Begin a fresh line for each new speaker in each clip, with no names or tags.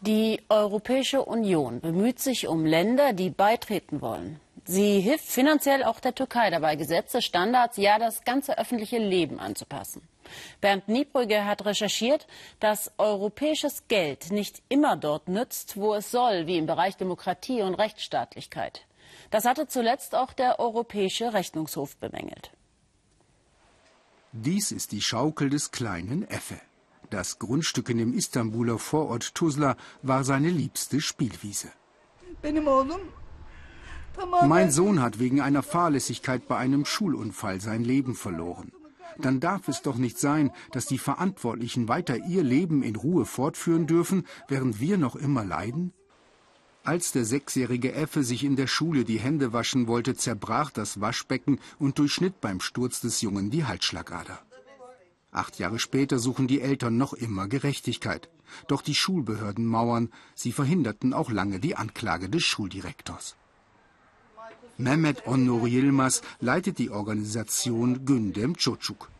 Die Europäische Union bemüht sich um Länder, die beitreten wollen. Sie hilft finanziell auch der Türkei dabei, Gesetze, Standards, ja das ganze öffentliche Leben anzupassen. Bernd Niebrügge hat recherchiert, dass europäisches Geld nicht immer dort nützt, wo es soll, wie im Bereich Demokratie und Rechtsstaatlichkeit. Das hatte zuletzt auch der Europäische Rechnungshof bemängelt.
Dies ist die Schaukel des kleinen Effe. Das Grundstück in dem Istanbuler Vorort Tuzla war seine liebste Spielwiese. Mein Sohn hat wegen einer Fahrlässigkeit bei einem Schulunfall sein Leben verloren. Dann darf es doch nicht sein, dass die Verantwortlichen weiter ihr Leben in Ruhe fortführen dürfen, während wir noch immer leiden? Als der sechsjährige Effe sich in der Schule die Hände waschen wollte, zerbrach das Waschbecken und durchschnitt beim Sturz des Jungen die Halsschlagader. Acht Jahre später suchen die Eltern noch immer Gerechtigkeit. Doch die Schulbehörden mauern. Sie verhinderten auch lange die Anklage des Schuldirektors. Mehmet Onur Yilmaz leitet die Organisation Gündem Çocuk.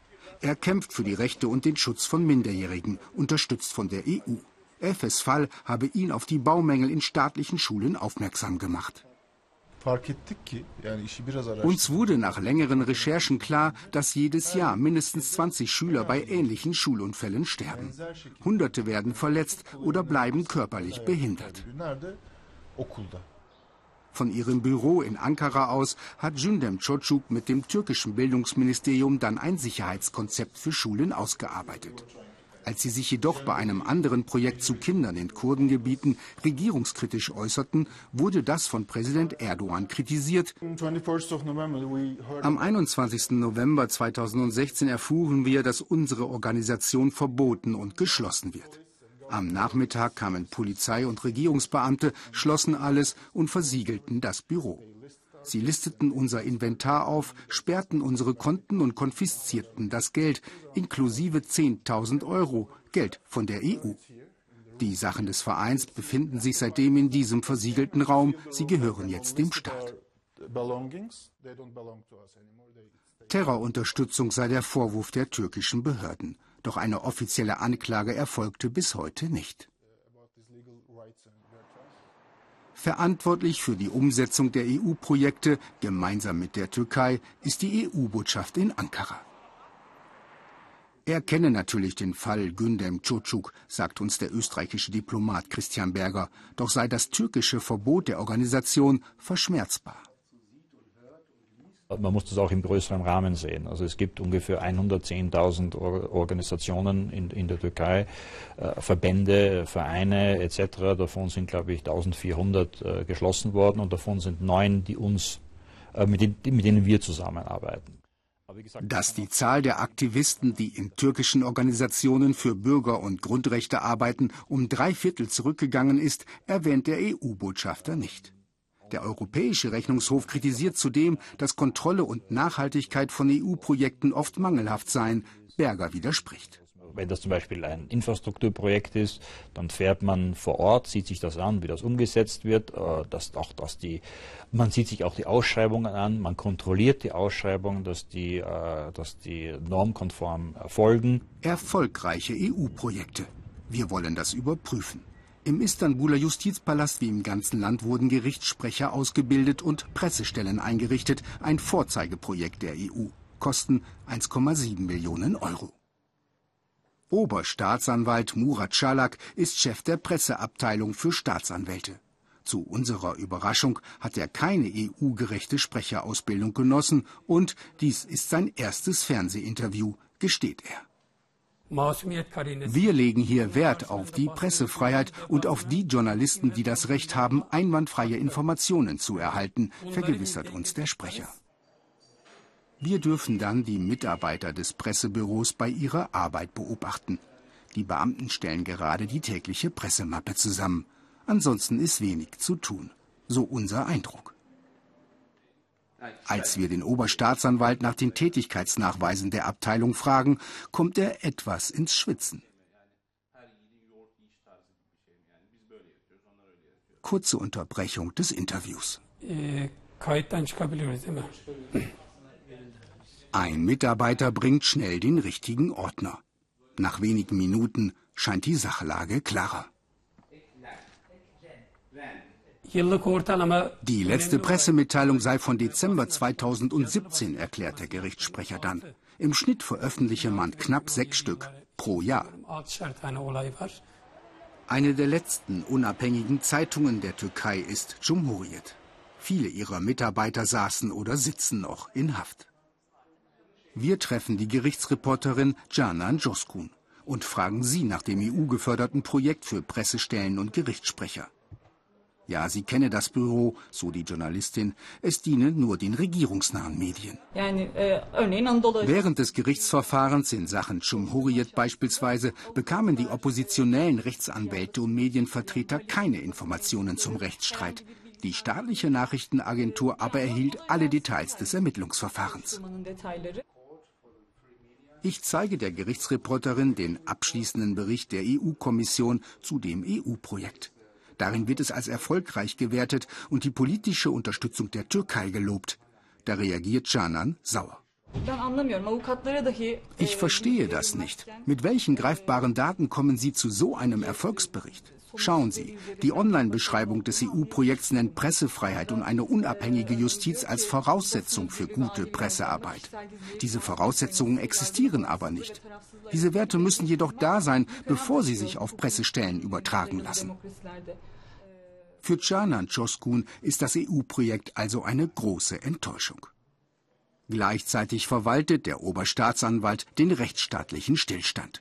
Er kämpft für die Rechte und den Schutz von Minderjährigen, unterstützt von der EU. Efes Fall habe ihn auf die Baumängel in staatlichen Schulen aufmerksam gemacht. Uns wurde nach längeren Recherchen klar, dass jedes Jahr mindestens 20 Schüler bei ähnlichen Schulunfällen sterben. Hunderte werden verletzt oder bleiben körperlich behindert. Von ihrem Büro in Ankara aus hat Jündem Çocuk mit dem türkischen Bildungsministerium dann ein Sicherheitskonzept für Schulen ausgearbeitet. Als sie sich jedoch bei einem anderen Projekt zu Kindern in Kurdengebieten regierungskritisch äußerten, wurde das von Präsident Erdogan kritisiert. Am 21. November 2016 erfuhren wir, dass unsere Organisation verboten und geschlossen wird. Am Nachmittag kamen Polizei und Regierungsbeamte, schlossen alles und versiegelten das Büro. Sie listeten unser Inventar auf, sperrten unsere Konten und konfiszierten das Geld, inklusive 10.000 Euro, Geld von der EU. Die Sachen des Vereins befinden sich seitdem in diesem versiegelten Raum. Sie gehören jetzt dem Staat. Terrorunterstützung sei der Vorwurf der türkischen Behörden. Doch eine offizielle Anklage erfolgte bis heute nicht. Verantwortlich für die Umsetzung der EU-Projekte gemeinsam mit der Türkei ist die EU-Botschaft in Ankara. Er kenne natürlich den Fall Gündem Çocuk, sagt uns der österreichische Diplomat Christian Berger, doch sei das türkische Verbot der Organisation verschmerzbar.
Man muss das auch im größeren Rahmen sehen. Also es gibt ungefähr 110.000 Organisationen in, in, der Türkei, äh, Verbände, Vereine etc. Davon sind, glaube ich, 1400 äh, geschlossen worden und davon sind neun, die uns, äh, mit, den, mit denen wir zusammenarbeiten.
Dass die Zahl der Aktivisten, die in türkischen Organisationen für Bürger- und Grundrechte arbeiten, um drei Viertel zurückgegangen ist, erwähnt der EU-Botschafter nicht. Der Europäische Rechnungshof kritisiert zudem, dass Kontrolle und Nachhaltigkeit von EU-Projekten oft mangelhaft seien. Berger widerspricht.
Wenn das zum Beispiel ein Infrastrukturprojekt ist, dann fährt man vor Ort, sieht sich das an, wie das umgesetzt wird, äh, dass auch, dass die, man sieht sich auch die Ausschreibungen an, man kontrolliert die Ausschreibungen, dass die, äh, dass die normkonform erfolgen.
Erfolgreiche EU-Projekte. Wir wollen das überprüfen. Im Istanbuler Justizpalast wie im ganzen Land wurden Gerichtssprecher ausgebildet und Pressestellen eingerichtet, ein Vorzeigeprojekt der EU. Kosten 1,7 Millionen Euro. Oberstaatsanwalt Murat Schalak ist Chef der Presseabteilung für Staatsanwälte. Zu unserer Überraschung hat er keine EU-gerechte Sprecherausbildung genossen und dies ist sein erstes Fernsehinterview, gesteht er. Wir legen hier Wert auf die Pressefreiheit und auf die Journalisten, die das Recht haben, einwandfreie Informationen zu erhalten, vergewissert uns der Sprecher. Wir dürfen dann die Mitarbeiter des Pressebüros bei ihrer Arbeit beobachten. Die Beamten stellen gerade die tägliche Pressemappe zusammen. Ansonsten ist wenig zu tun. So unser Eindruck. Als wir den Oberstaatsanwalt nach den Tätigkeitsnachweisen der Abteilung fragen, kommt er etwas ins Schwitzen. Kurze Unterbrechung des Interviews. Ein Mitarbeiter bringt schnell den richtigen Ordner. Nach wenigen Minuten scheint die Sachlage klarer. Die letzte Pressemitteilung sei von Dezember 2017, erklärt der Gerichtssprecher dann. Im Schnitt veröffentliche man knapp sechs Stück pro Jahr. Eine der letzten unabhängigen Zeitungen der Türkei ist Cumhuriyet. Viele ihrer Mitarbeiter saßen oder sitzen noch in Haft. Wir treffen die Gerichtsreporterin Canan Joskun und fragen sie nach dem EU-geförderten Projekt für Pressestellen und Gerichtssprecher. Ja, sie kenne das Büro, so die Journalistin. Es diene nur den regierungsnahen Medien. Während des Gerichtsverfahrens in Sachen Cumhuriyet beispielsweise bekamen die oppositionellen Rechtsanwälte und Medienvertreter keine Informationen zum Rechtsstreit. Die staatliche Nachrichtenagentur aber erhielt alle Details des Ermittlungsverfahrens. Ich zeige der Gerichtsreporterin den abschließenden Bericht der EU-Kommission zu dem EU-Projekt. Darin wird es als erfolgreich gewertet und die politische Unterstützung der Türkei gelobt. Da reagiert Canan sauer. Ich verstehe das nicht. Mit welchen greifbaren Daten kommen Sie zu so einem Erfolgsbericht? Schauen Sie, die Online-Beschreibung des EU-Projekts nennt Pressefreiheit und eine unabhängige Justiz als Voraussetzung für gute Pressearbeit. Diese Voraussetzungen existieren aber nicht. Diese Werte müssen jedoch da sein, bevor sie sich auf Pressestellen übertragen lassen. Für Canan Çoskun ist das EU-Projekt also eine große Enttäuschung. Gleichzeitig verwaltet der Oberstaatsanwalt den rechtsstaatlichen Stillstand.